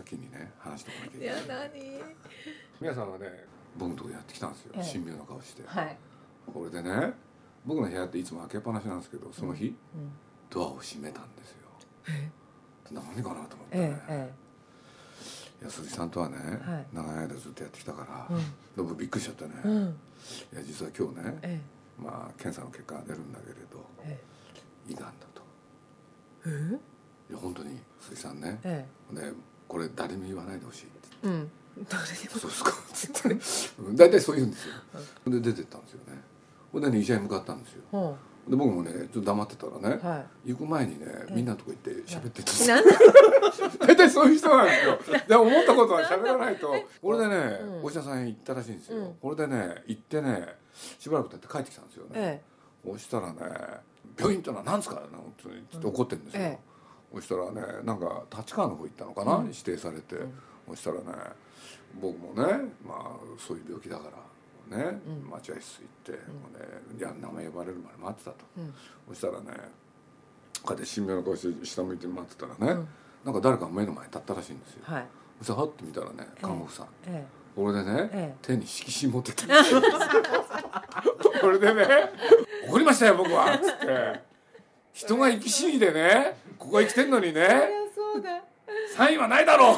先にね話してこなきゃいいやけない。何？皆さんはね僕のとこやってきたんですよ。ええ。神妙な顔して、はい、これでね僕の部屋っていつも開けっぱなしなんですけどその日、うん、ドアを閉めたんですよ。何かなと思って。えね、えいや鈴木さんとはね、はい。長い間ずっとやってきたから、えでもびっくりしちゃってね、えうん。うんいや実は今日ね、えまあ検査の結果が出るんだけれどええ。胃がんだと。えいや本当に鈴木さんね。えねこれ誰にも言わないでほしいってえうん。誰でも。そうですか。大体そう言うんですよ。で出てったんですよね。ほんでね医者に向かったんですよ。ほで僕もねちょっと黙ってたらねうは行く前にねえみんなのとこ行って喋ってたんでいすなん 大体そういう人なんですよ。で思ったことは喋らないと。これでね、うん。お医者さん行ったらしいんですよ、うん。これでね行ってねしばらく経って帰ってきたんですよね、えそしたらね「病院ってのは何ですか?」なんて怒ってるんですよ、ええそしたらねなんか立川の方行ったのかな、うん。指定されて、ん。そしたらね僕もねまあそういう病気だからね、うん。待合室行って、もうねいや名前呼ばれるまで待ってたと、えうん。そしたらねこうやって神妙な顔して下向いて待ってたらね、うん。なんか誰かが目の前に立ったらしいんですよ。はい。そしたらはって見たらね看護婦さん、えこれでね、ええ。手に色紙持ってたこれ でね「怒りましたよ僕は」っつって人が生き死にでねここへ来てんのにえねいやそうだ。サインはないだろう。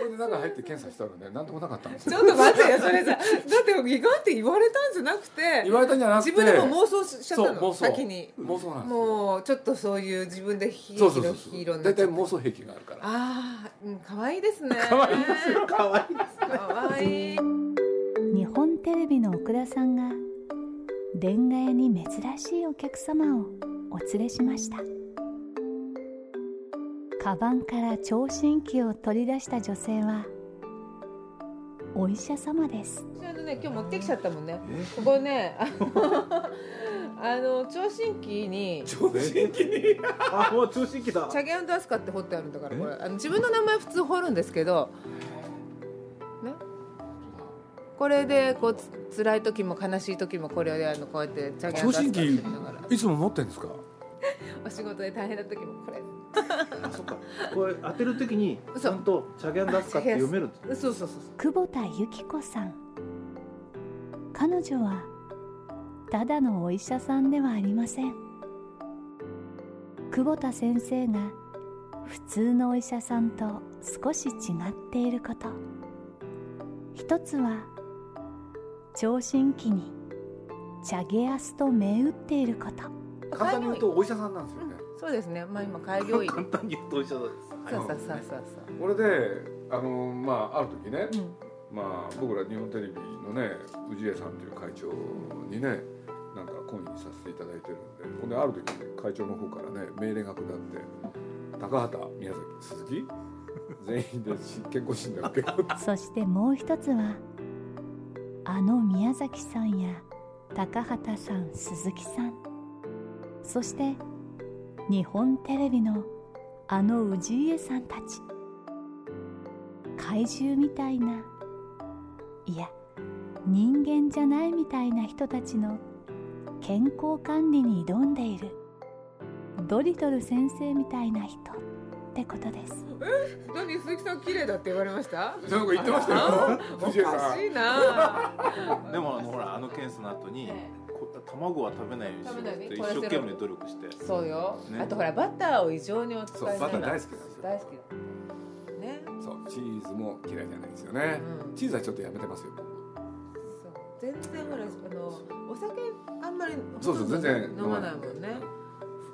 これで中入って検査したらね何ともなかったんですよ。ちょっと待ってよそれさだって胃がんって言われたんじゃなくて言われたんじゃなくて自分でも妄想しちゃったのそう妄想。先に。妄想なんですよ。もうちょっとそういう自分でヒーローヒーローになっちゃっ妄想癖があるから。ああ、うん、可愛いですね。可愛いですよ。可愛いです。可愛い。日本テレビの奥田さんがレンガ屋に珍しいお客様をお連れしましたカバンから聴診器を取り出した女性はお医者様ですあのね、今日持ってきちゃったもんね。ここね、あの、あの聴診器に。聴診器に？あもう聴診器だチャゲアンドアスカって彫ってあるんだから、これ、あの自分の名前普通彫るんですけど。ね。これで、こう、つ辛い時も悲しい時も、これで、あの、こうやってチャゲアンドアスカって言いつも持ってんですか？お仕事で大変な時も、これ。あそっかこれ当てるときにちゃんとチャゲアンダスカって読めるそうそうそう。久保田由紀子さん彼女はただのお医者さんではありません久保田先生が普通のお医者さんと少し違っていること一つは聴診器にチャゲアスと銘打っていること簡単に言うとお医者さんなんですよねそうですね。まあ、今 開業医。簡単に言うとお医者ですそうそうそうそうこれであのまあある時ね、そう。うん。まあ僕ら日本テレビのね氏家さんという会長にねなんか懇意にさせていただいてるんでほんである時に会長の方からね命令が下って高畑宮崎鈴木？全員で健康診断受けようってそしてもう一つはあの宮崎さんや高畑さん鈴木さん。そして日本テレビのあの氏家さんたち。怪獣みたいないや人間じゃないみたいな人たちの健康管理に挑んでいる。ドリトル先生みたいな人。ってことです。何？鈴木さん綺麗だって言われました？そういうこと言ってましたよ。おかしいな。でもあのほらあの検査の後にこ卵は食べないようにしよ一生懸命努力して。そうよ、ね。あとほらバターを異常にお使いバター大好きなんですよ。大好き。だね。そうチーズも嫌いじゃないですよね、うん。チーズはちょっとやめてますよ。僕そう。全然ほらあのお酒あんまりそうそう全然飲まないもんね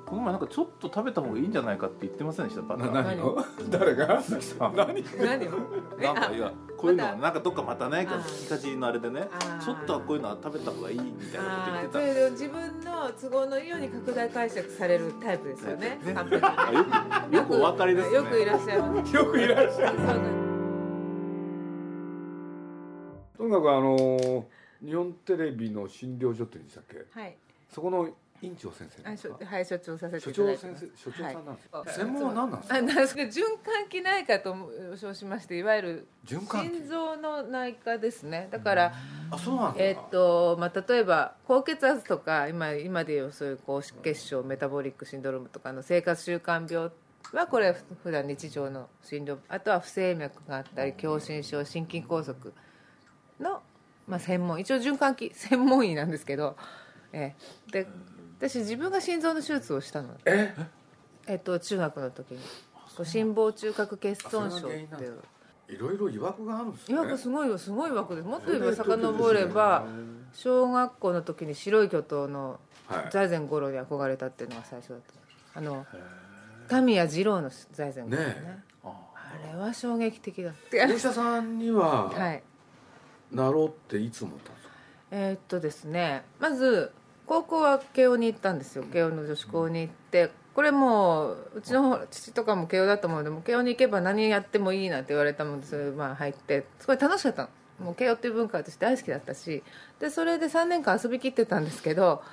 この前なんかちょっと食べた方がいいんじゃないかって言ってませんでした？バタなー何を？誰が？鈴木さん。何？何を？なんかいやこういうのまたなんかどっかまたないかあー。聞きかじりのあれでねちょっとはこういうのは食べた方がいいみたいなこと言あってた。あそれで自分の都合のいいように拡大解釈されるタイプですよねねよくお分かりですね。よくいらっしゃいますよくいらっしゃるそうなんとにかくあの日本テレビの診療所って言うんでしたっけ？はい。そこの院長先生ですか？ょはい所長させて所いただいてます。生所長さんなんですか、はい。専門は何なんですか？あなそれ循環器内科と称しましていわゆる循環器。心臓の内科ですね。だから、あそうなんだえっとまあ、例えば高血圧とか今今でいうそういう高脂血症メタボリックシンドロームとかの生活習慣病はこれ普段日常の診療あとは不整脈があったり狭心症心筋梗塞の、まあ、専門一応循環器専門医なんですけど、ええ。で私自分が心臓の手術をしたの、え？えっと、中学の時に。心房中隔欠損症っていだう。いろいろ曰くがあるんですね。いやすごいよすごい枠です。もっと言えば遡れば小学校の時に白い巨頭のはい。財前五郎に憧れたっていうのが最初だったあのタミヤ二郎の財前五郎ね。ねあれは衝撃的だお医者さんにははい。なろうっていつ思ったんですか？えーっとですねまず高校は慶応に行ったんですよ。慶応の女子校に行って。これもううちの父とかも慶応だったものでも慶応に行けば何やってもいいなんて言われたもんでそれまあ入って。すごい楽しかったの。もう慶応っていう文化は私大好きだったし。でそれで3年間遊びきってたんですけど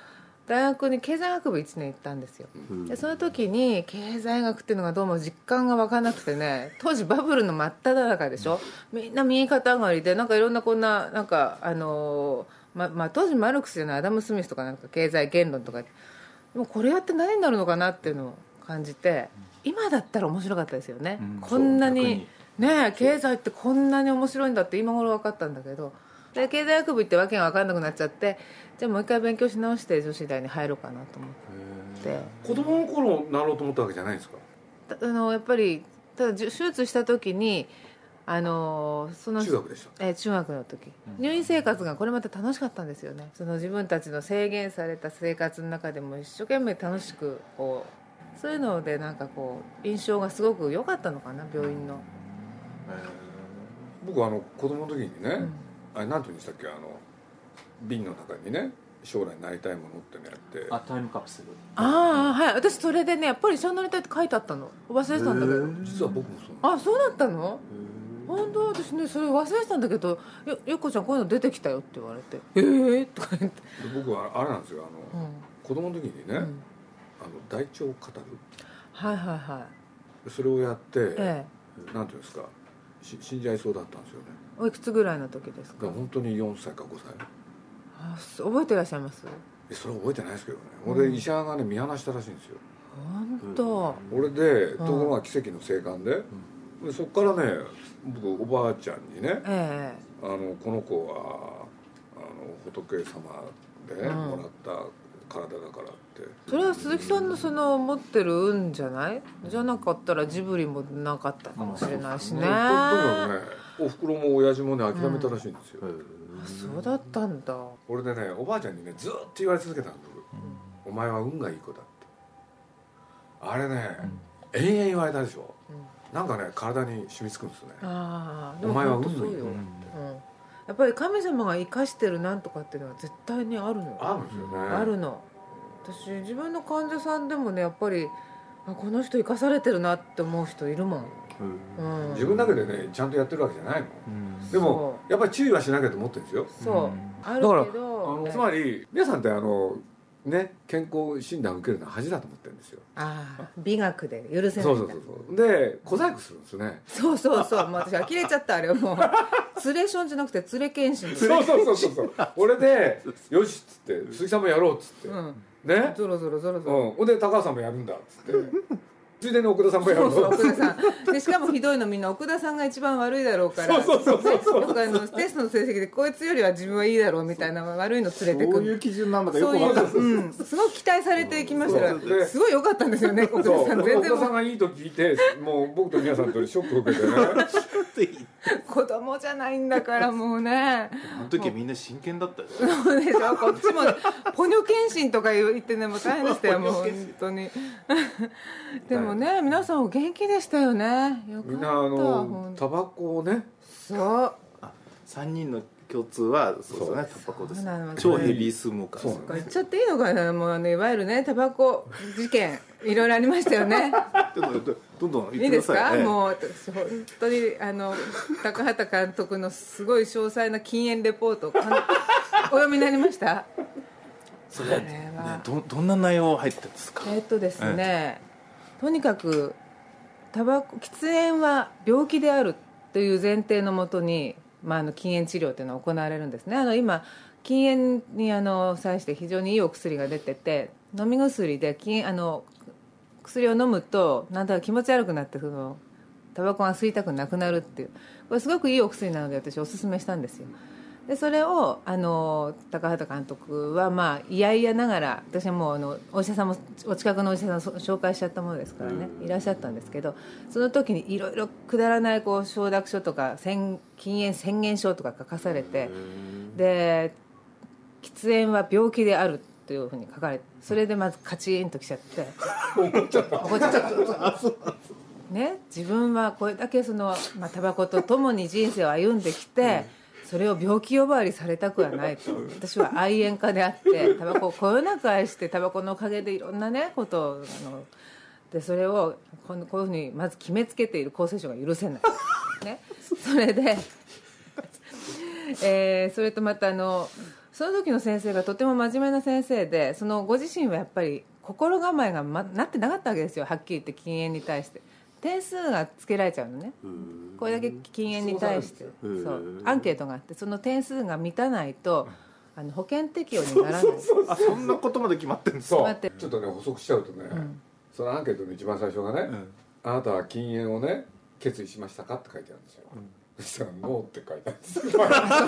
大学に経済学部1年行ったんですよ。でその時に経済学っていうのがどうも実感が湧かなくてね当時バブルの真っ只中でしょ。みんな右肩上がりでなんかいろんなこんななんかあのーままあ、当時マルクスじゃないアダム・スミスとかなんか経済言論とか。でもこれやって何になるのかなっていうのを感じて今だったら面白かったですよね、うん。こんなにね経済ってこんなに面白いんだって今頃分かったんだけど。で経済学部行ってわけが分かんなくなっちゃってじゃあもう一回勉強し直して女子大に入ろうかなと思って。子供の頃なろうと思ったわけじゃないんですか。たあのやっぱりただ手術した時にあのその中学でしたえー中学の時。入院生活がこれまた楽しかったんですよね。その自分たちの制限された生活の中でも一生懸命楽しくこうそういうのでなんかこう印象がすごく良かったのかな病院の、僕あの子供の時にね、うん。あれなんて言うんでしたっけあの瓶の中にね将来なりたいものってのやって。あタイムカプセル。ああはい。私それでねやっぱり一緒に乗りたいって書いてあったの。忘れてたんだけど。実は僕もそうあそうだったの？本当私ねそれ忘れてたんだけど「よゆっこちゃんこういうの出てきたよ」って言われて「ええー」とか言って、で僕はあれなんですよあの、うん。子供の時にね、うん。あの大腸を語る。はいはいはい。それをやって、ええ。なんていうんですかし死んじゃいそうだったんですよね。おいくつぐらいの時ですか？本当に4歳か5歳。あ覚えてらっしゃいます？えそれは覚えてないですけどね。俺医者がね見放したらしいんですよ。本当、俺でん。ところが奇跡の生還で,、でそこからね僕おばあちゃんにねえあのこの子はあの仏様でね、うん。もらった体だからって。えそれは鈴木さんのその持ってる運じゃない？じゃなかったらジブリもなかったかもしれないしね。ととにかくねおふくろも親父もね諦めたらしいんですよ、あそうだったんだ。俺でねおばあちゃんにねずっと言われ続けたんだ僕、お前は運がいい子だって。あれね、延々言われたでしょ、なんかね体に染みつくんですね。ああお前は運本当そうよ、がいい子うん。やっぱり神様が生かしてるなんとかっていうのは絶対にあるの。よあるんですよね。あるの。私自分の患者さんでもねやっぱりあこの人生かされてるなって思う人いるもん、うん、自分だけでねちゃんとやってるわけじゃないのうん。でもやっぱり注意はしなきゃと思ってるんですよ。そう、だからけど。あのつまり皆さんってあのね健康診断を受けるのは恥だと思ってるんですよ。ああ美学で許せないそうそうそうそう。で小細工するんですね。そうそうそう。もう私呆れちゃったあれはもう。ツレションじゃなくてツレ検診そうそうそうそうそう。俺でよしっつって鈴木さんもやろうっつって、うん。ね？ゾロゾロゾロゾロ。うん。ほんで高橋さんもやるんだっつってついでに奥田さんもやるそうそう奥田さん。でしかもひどいのみんな奥田さんが一番悪いだろうから。そうそうそうそう。よくあのテストの成績でこいつよりは自分はいいだろうみたいな悪いの連れてくる。どういう基準なんだかよそういうくわかんないうん、すごく期待されてきました。からすごい良かったんですよね奥田さん。全然奥田さんがいいと聞いてもう僕と皆さんとショックを受けてね。子供じゃないんだからもうね。あの時はみんな真剣だったよそうでしょ。こっちもポニョ検診とか言ってねもう大変でしたよ もう本当に。でもね皆さんお元気でしたよね。よかったみんなあのタバコをね。そう。3人の共通はそうですねタバコですそうなの超ヘビースモーカーそうこれ言っちゃっていいのかなもうねいわゆるねタバコ事件いろいろありましたよね。どんどんどんどんい。いですか、もう私本当にあの高畑監督のすごい詳細な禁煙レポートお読みになりました？それはどんな内容入ってるんですか？えっとですね、とにかくタバコ喫煙は病気であるという前提のもとに、まあ、あの禁煙治療というのは行われるんですね。あの今禁煙にあの際して非常にいいお薬が出てて飲み薬で禁あの薬を飲むとなんだか気持ち悪くなってそのタバコが吸いたくなくなるっていう。これすごくいいお薬なので私おすすめしたんですよ。でそれをあの高畑監督はまあいやいやながら私はもうあのお医者さんもお近くのお医者さん紹介しちゃったものですからね、いらっしゃったんですけどその時にいろいろくだらないこう承諾書とか宣禁煙宣言書とか書かされてで喫煙は病気であるというふうに書かれてそれでまずカチンときちゃって。怒っちゃった。怒っちゃった。ね、自分はこれだけその、まあ、タバコと共に人生を歩んできて、それを病気呼ばわりされたくはないと。私は愛煙家であってタバコを こよなく愛してタバコのおかげでいろんなねことをあのでそれをこのこういうふうにまず決めつけている厚生省が許せない、ね、それで、えーそれとまたあのその時の先生がとても真面目な先生でそのご自身はやっぱり心構えが、ま、なってなかったわけですよ。はっきり言って禁煙に対して点数がつけられちゃうのね。これだけ禁煙に対して。うんそう。アンケートがあってその点数が満たないとあの保険適用にならない。あそんなことまで決まってるんですかちょっとね補足しちゃうとね、そのアンケートの一番最初がね、ん。あなたは禁煙をね決意しましたか？って書いてあるんですよ、そしたらノーって書いてある。んですよ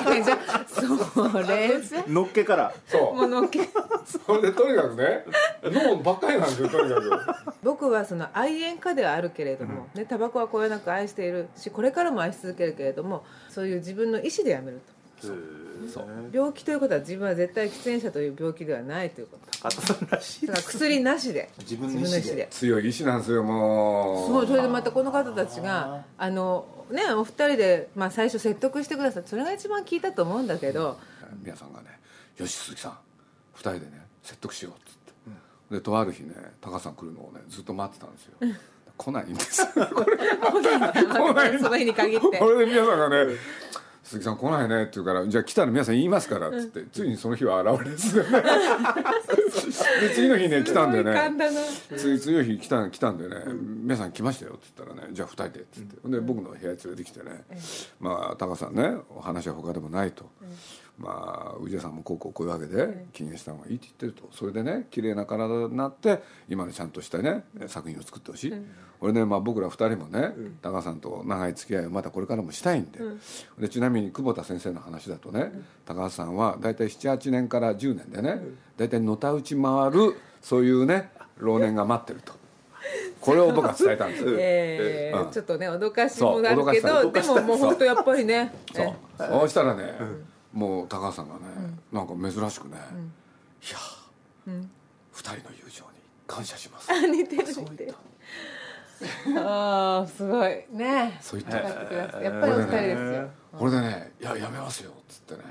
それじゃそれじゃのっけから。そう。ものけ。それでとにかくねノーばっかりなんですよとにかく。僕はその愛煙家ではあるけれども、ね、タバコはこよなく愛しているしこれからも愛し続けるけれどもそういう自分の意思でやめると病気ということは自分は絶対喫煙者という病気ではないということ。高田さんらしいだから薬なしで。自分の意思で。強い意志なんですよもう。そうそれでまたこの方たちがあのねお二人で、まあ、最初説得してくださってそれが一番効いたと思うんだけど。皆さんがね「よし鈴木さん。二人でね説得しよう」っつって、でとある日ね高さん来るのをねずっと待ってたんですよ。来ないんです。よ来ないその日に限って。これで皆さんがね「鈴木さん来ないね」って言うから「じゃあ来たら皆さん言いますから」っつって、ついにその日は現れ で次の日ね来たんでね。次の日来た来たんでね「皆さん来ましたよ」って言ったらね「じゃあ2人で」っつってで僕の部屋に連れてきてねまあ高さんねお話は他でもないとまあ宇治屋さんもこうこうこういうわけで禁煙した方がいいって言ってると。それでね綺麗な体になって今のちゃんとしたね作品を作ってほしい。俺ねまあ僕ら2人もね高さんと長い付き合いをまたこれからもしたいんで。でちなみに久保田先生の話だとね高橋さんは大体78年から10年でね大体のたうち回るそういうね老年が待ってると。これを僕は伝えたんです。よえ。ーうん。ちょっとね脅かしもなるけどでももう本当やっぱりね。そう。そうしたらね、もう高橋さんがね、なんか珍しくね、いやー、二人の友情に感謝します。え似てる似てる。ああすごい。ね。そう言ってやっぱりお二人ですよ。これでね「いややめますよ」っつってね、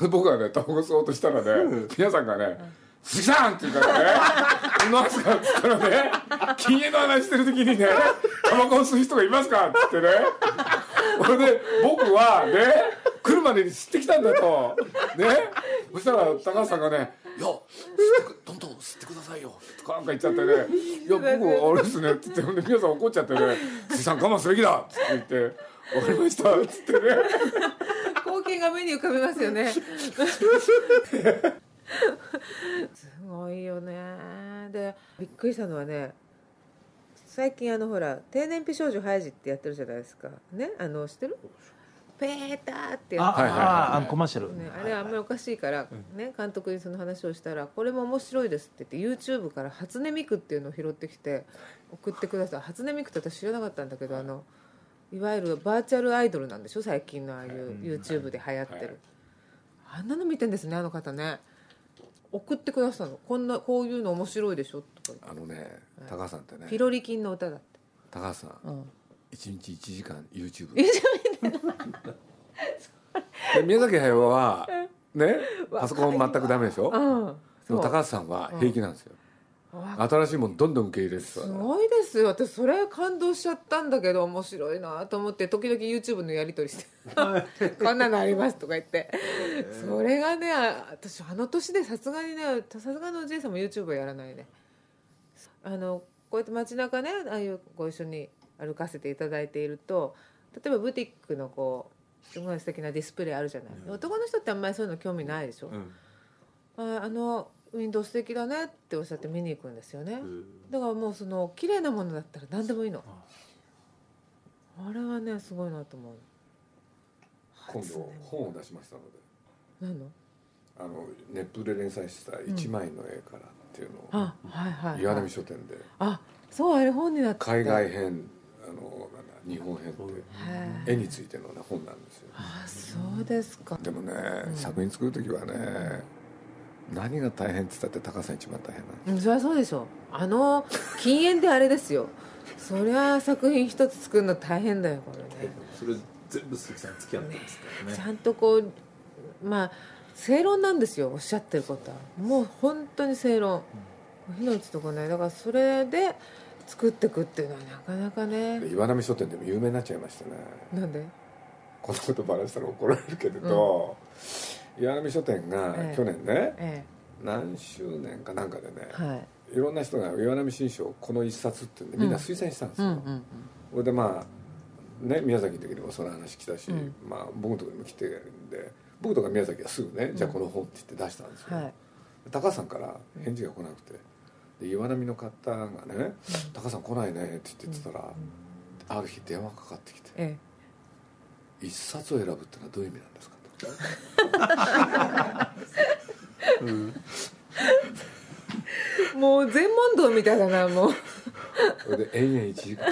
で僕がねタバコ吸おうとしたらね、皆さんがね「鈴木さん!」って言うからね「何すか?」っつったらね禁煙の話してる時にね「タバコを吸う人がいますか?」っつってね。これで僕はね来るまでに吸ってきたんだと。ね。そしたら高橋さんがね「いやどんどん吸ってくださいよ」とかなんか言っちゃってね「いや僕あれですね」っつってほんで皆さん怒っちゃってね「鈴木さん我慢すべきだ」っつって言って「わかりました」っつってね。光景が目に浮かびますよね。すごいよね。でびっくりしたのはね最近あのほら低燃費少女ハイジってやってるじゃないですか。ね？あの知ってる？ペーターってやあ、つはいはいはい。ああのコマーシャル、ね、あれあんまりおかしいから、ね、監督にその話をしたらこれも面白いですって言って YouTube から初音ミクっていうのを拾ってきて送ってください初音ミクって私知らなかったんだけどあのいわゆるバーチャルアイドルなんでしょ最近のああいう YouTube で流行ってる、はい。あんなの見てんですねあの方ね。送ってくださったの。こんなこういうの面白いでしょとかあのね高橋さんってね。ピロリ菌の歌だって、高橋さんうん、一日1時間 YouTube で 宮崎駿はねパソコン全くダメでしょ？うん。で高橋さんは平気なんですよ。わ新しいものどんどん受け入れてたすごいですよ。私それ感動しちゃったんだけど面白いなと思って時々 YouTube のやり取りして「こんなのあります」とか言って。それがねあ私あの年でさすがにねさすがのおじいさんも YouTube はやらないね。あのこうやって街中ねああいうご一緒に歩かせていただいていると例えばブティックのこうすごい素敵なディスプレイあるじゃない、男の人ってあんまりそういうの興味ないでしょ、うん。ああのウィンドウ素敵だねっておっしゃって見に行くんですよね、うんだからもうその綺麗なものだったら何でもいいの。あれはねすごいなと思う。今度本を出しましたので。何の？あのネットで連載した「一枚の絵から」っていうのをあはいはい、はい、岩波書店で。あそうあれ本になって海外編あのなんだ日本編ってへ絵についての、ね、本なんですよ。あそうですか。でもね、うん。作品作る時はね何が大変って言ったって高橋さん一番大変なんですうんそりゃそうでしょあの禁煙であれですよ。そりゃ作品一つ作るの大変だよこれね。それ全部鈴木さん付き合ってますからね。ちゃんとこうまあ正論なんですよおっしゃってることは。もう本当に正論。火の打つとこない。だからそれで作ってくっていうのはなかなかね。で岩波書店でも有名になっちゃいましてね。なんで？こんなことバラしたら怒られるけれど、岩波書店がええ。去年ね、え何周年かなんかでねえ、はい。いろんな人が岩波新書この一冊ってみんな推薦したんですよ、うんうんそれでまあね宮崎の時にもその話来たし、うん。まあ、僕のところにも来てるんで僕とか宮崎はすぐね、じゃあこの本って言って出したんですよ、はい。高橋さんから返事が来なくてで岩波の方がね「高橋さん来ないね」って言ってたら、ある日電話かかってきてえ「一冊を選ぶってのはどういう意味なんですか?」と。えもう全問答みたいだなもう。それで延々1時間。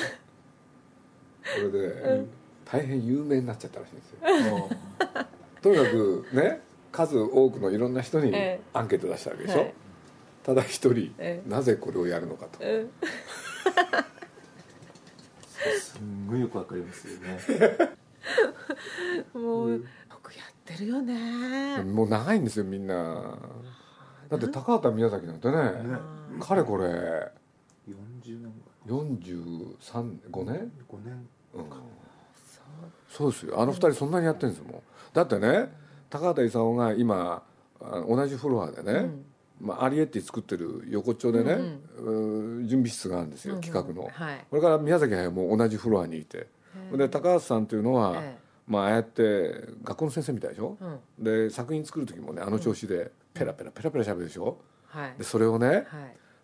それで、大変有名になっちゃったらしいんですよ。もとにかくね数多くのいろんな人にええ。アンケート出したわけでしょ、はいただ一人、え。えなぜこれをやるのかと。うんうすんごいよくわかりますよね。もうよくやってるよね。もう長いんですよみんな。だって高畑宮崎なんてねね。かれこれ40年435年、5年。うん、そう。ですよ。あの二人そんなにやってるんですもん。だってね高畑勲が今あ同じフロアでね、うんまあ、アリエッティ作ってる横丁でね、うん準備室があるんですよ、企画の、はい。これから宮崎駿も同じフロアにいて。で高橋さんというのは、えまあ、ああやって学校の先生みたいでしょ、うん。で作品作る時もねあの調子でペラペラペラペラ喋るでしょ？はい。でそれをねはい。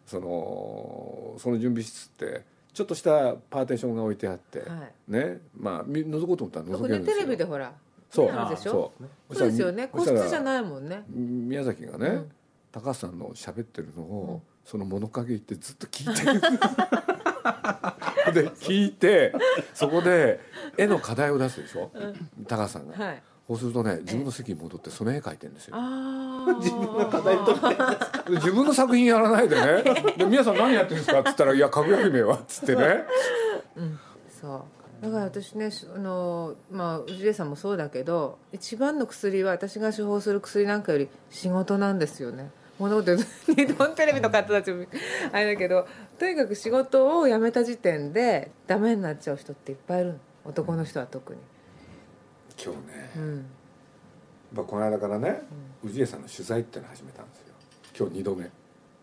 そのその準備室ってちょっとしたパーテーションが置いてあって、はい。ねまあみ覗こうと思ったら覗けるんですよ。テレビでほらそう。そう。そうですよね。個室じゃないもんね。宮崎がね、うん高橋さんの喋ってるのを、うん。その物陰行ってずっと聞いてる。で聞いてそこで絵の課題を出すでしょ、高橋さんが、はい。そうするとね自分の席に戻ってその絵描いてるんですよ。自分の課題とで自分の作品やらないでね。で皆さん何やってるんですか？って言ったら「いやかぐや姫は」っつってね。そう。だから私ねしあのまあ氏家さんもそうだけど一番の薬は私が処方する薬なんかより仕事なんですよねこんなこと言うと日本テレビの方たちもあれだけどとにかく仕事を辞めた時点でダメになっちゃう人っていっぱいいるの男の人は特に。今日ね、うん。まあ、この間からね氏家さんの取材っていうのを始めたんですよ。今日2度目。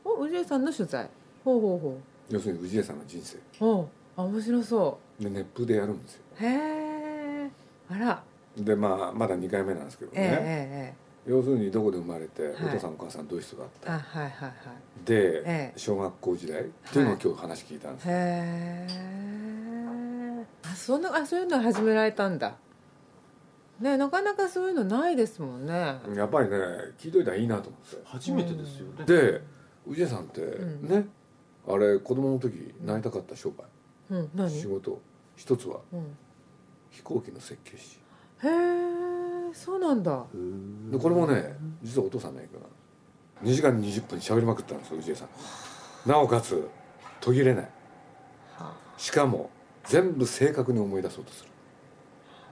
お氏家さんの取材？ほうほうほ要するに氏家さんの人生。うほう。あ面白そで熱風でやるんですよ。うへえあら。でまあまだ2回目なんですけどね、えええ要するにどこで生まれて、い。お父さんお母さんどういう人だった？あはいはいはいで、ええ。小学校時代っていうのを今日話聞いたんです、へえあそんなあそういうの始められたんだ。ねなかなかそういうのないですもんね。やっぱりね聞いといたらいいなと思って。初めてですよね。で氏家さんってんね、あれ子供の時なりたかった商売、うん何？仕事。一つはうん。飛行機の設計士。へえそうなんだ。でこれもね実はお父さんの影響なの。2時間20分喋りまくったんですよ氏家さん。なおかつ途切れない。はしかも全部正確に思い出そうとする。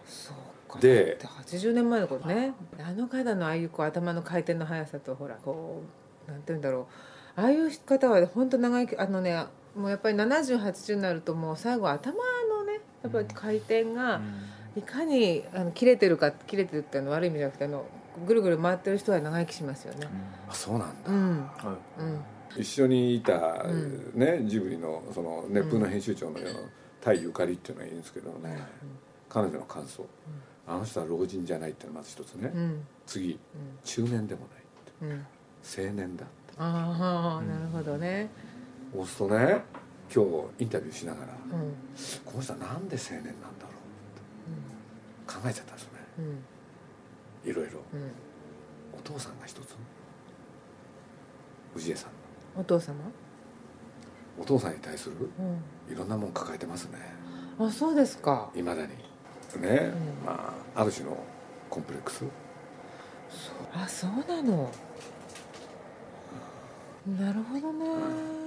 そうか。でだって80年前のことねあの方のああいうこう頭の回転の速さとほらこうなんて言うんだろう。ああいう方は本当長生きあのねもうやっぱり7080になるともう最後頭のねやっぱり回転がいかにあの切れてるか切れてるっていうのは悪い意味じゃなくてあのぐるぐる回ってる人は長生きしますよね。あそうなんだ、うん。はうん。一緒にいた、ん。ねジブリのその熱風の編集長のタイゆかりっていうのがいいんですけどね、彼女の感想、あの人は老人じゃないっていうのがまず一つね、うん。次。中年でもないうんうん。青年だああなるほどね。そうするとね今日インタビューしながら。うん。この人はなんで青年なんだ考えちゃったんですよね。うんいろいろ。うんお父さんが一つ氏家さん。お父様？お父さんに対するうん。いろんなもん抱えてますね。あそうですか。いまだに。ね、うん。まあある種のコンプレックス。あそうなの。なるほどね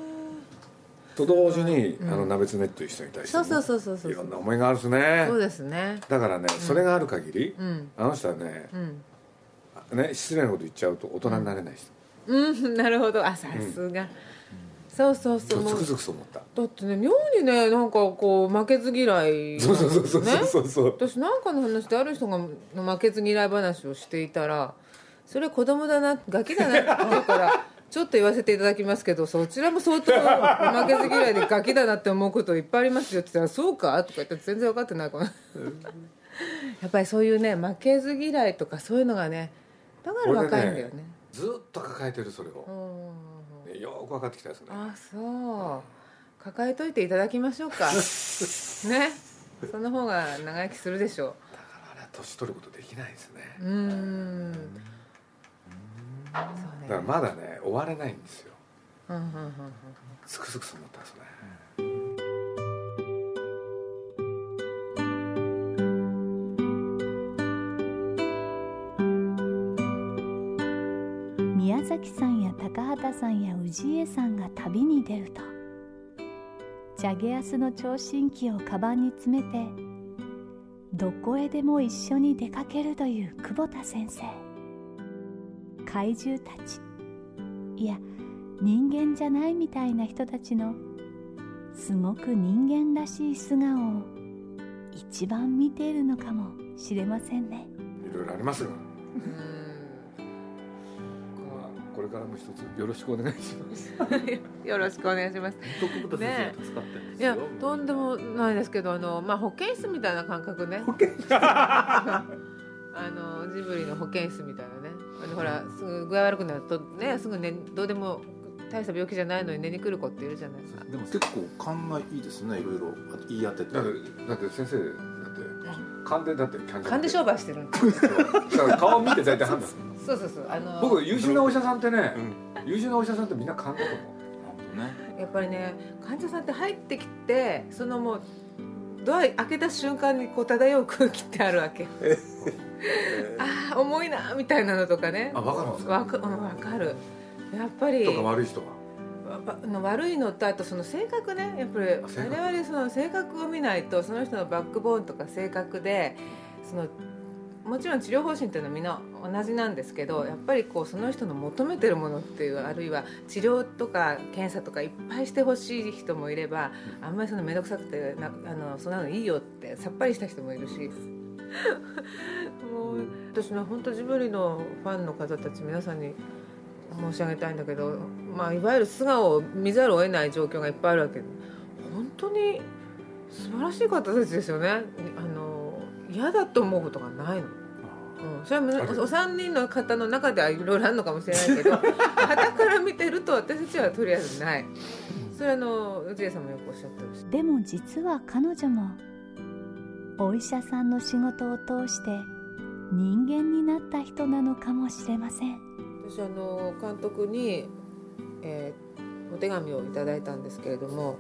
と同時に、うん。あの鍋爪っていう人に対してもそうそうそうそうそう。いろんな思いがあるんですね。そうですね。だからね、それがある限りうん。あの人はねうん。ね失礼なこと言っちゃうと大人になれない人、うん。なるほど。あさすが、そうそうそもうそううつくづくそう思った。だってね妙にねなんかこう負けず嫌いそうそうそうそうねそうそう。私なんかの話である人がの負けず嫌い話をしていたらそれ子供だなガキだなって言うからちょっと言わせていただきますけどそちらも相当負けず嫌いでガキだなって思うこといっぱいありますよ。って言ったら「そうか?」とか言って全然分かってないかなやっぱりそういうね負けず嫌いとかそういうのがねだから若いんだよね。ずっと抱えてるそれを。う、ん。ねよーく分かってきたですね。あそう。抱えといていただきましょうか。ね。その方が長生きするでしょだからね年取ることできないですね。うんだね。からまだね終われないんですよ。うんうんうんうん。つくづくそう思ったんですね。宮崎さんや高畑さんや氏家さんが旅に出るとチャゲアスの聴診器をカバンに詰めてどこへでも一緒に出かけるという久保田先生怪獣たち。いや人間じゃないみたいな人たちのすごく人間らしい素顔を一番見ているのかもしれませんね。いろいろありますが、うまあ、これからも一つよろしくお願いします。よろしくお願いします。い久保田先生が助かってるんですいやよとんでもないですけどあの、まあ、保健室みたいな感覚ね。あのジブリの保健室みたいなほらすぐ具合悪くなるとねすぐねどうでも大した病気じゃないのに寝に来る子っているじゃないですか。でも結構勘がいいですねいろいろ言い当てて。だってだって先生だって勘でだってキャン勘で商売してるんですだから顔見て大体判断する そうそうそう。あの僕優秀なお医者さんってねうん。優秀なお医者さんってみんな勘だと思う。本当ね。やっぱりね患者さんって入ってきてそのもうドア開けた瞬間にこう漂う空気ってあるわけ。ああ重いなみたいなのとかね。あ分かるんですかわか,、うん、わかる。やっぱり。とか悪い人は？の悪いのとあとその性格ね。やっぱり我々その性格を見ないとその人のバックボーンとか性格でそのもちろん治療方針っていうのはみんな同じなんですけどやっぱりこうその人の求めてるものっていうあるいは治療とか検査とかいっぱいしてほしい人もいればあんまりその面倒くさくてなあのそんなのいいよってさっぱりした人もいるし。もう私の本当ジブリのファンの方たち皆さんに申し上げたいんだけど、まあ、いわゆる素顔を見ざるを得ない状況がいっぱいあるわけ。で本当に素晴らしい方たちですよね。あの嫌だと思うことがないの。うん、それはむお三人の方の中ではいろいろあるのかもしれないけど 旗から見てると私たちはとりあえずない。それはあの氏家さんもよくおっしゃってるし。でも実は彼女もお医者さんの仕事を通して人間になった人なのかもしれません。私あの監督に、えーお手紙をいただいたんですけれども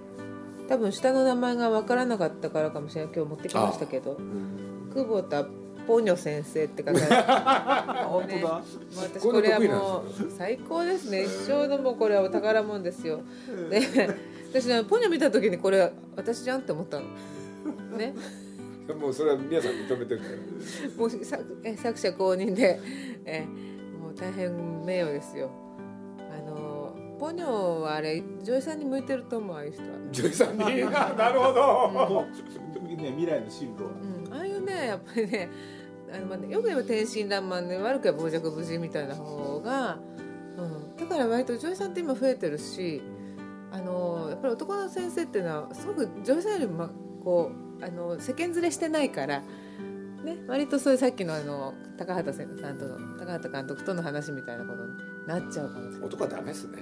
多分下の名前が分からなかったからかもしれない。今日持ってきましたけど久保田ポニョ先生って書かれて本当だ。私これはもう最高ですね。一生のもうこれはお宝もんですよ。で私ねポニョ見た時にこれ私じゃんって思ったの。ね。もうそれは皆さん認めてるから。もう作え作者公認で。えもう大変名誉ですよ。あのポニョはあれ女優さんに向いてると思うああいう人は、女優さんに？なるほど。ね未来の進路うん、ねやっぱりねあのまあねよく言えば天真爛漫で悪く言えば傍若無人みたいな方が、うん、だから割と女優さんって今増えてるしあのやっぱり男の先生っていうのはすごく女優さんよりもまこうあの世間連れしてないから。ね、割とそういうさっきのあの高畑先生さんとの高畑監督との話みたいなことになっちゃうかもしれない。男はダメっすね。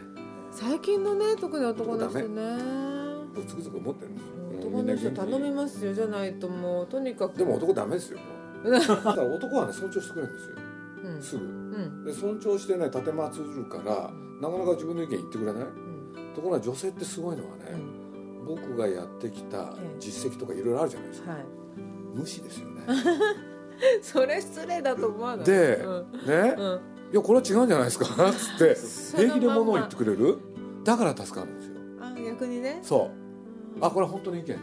最近のね特に男の人ね。ぶつくづく思ってるんですよ男の人頼みますよじゃないともうとにかく。でも男ダメですよ。だから男はね尊重してくれるんですよ。うん。すぐ。うん。で尊重してね立てまつるからなかなか自分の意見言ってくれない？うん。ところが女性ってすごいのはうね、ん。僕がやってきた実績とかいろいろあるじゃないですか、はい。無視ですよね。それ失礼だと思わない？でうん。ね、うん。いやこれは違うんじゃないですか？っ つって平気で物を言ってくれる？だから助かるんですよ。あ逆にね。そうあこれは本当の意見だ、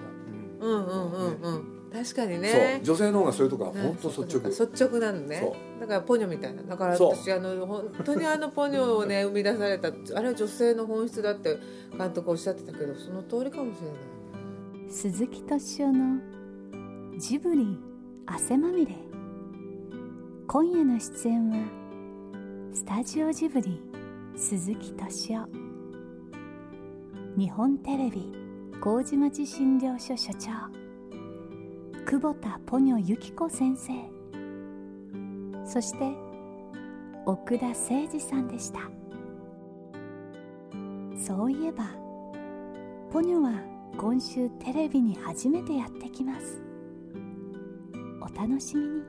うんうんうんうん。確かにそう。ね女性の方がそういうとこはね本当率直、率直なのね。そだからポニョみたいな。だから私あの本当にあのポニョをね 生み出されたあれは女性の本質だって監督おっしゃってたけどその通りかもしれない。鈴木敏夫のジブリ汗まみれ。今夜の出演はスタジオジブリ鈴木敏夫。日本テレビ麹町診療所所長。久保田ポニョ由紀子先生。そして奥田誠二さんでした。そういえばポニョは今週テレビに初めてやってきます。お楽しみに。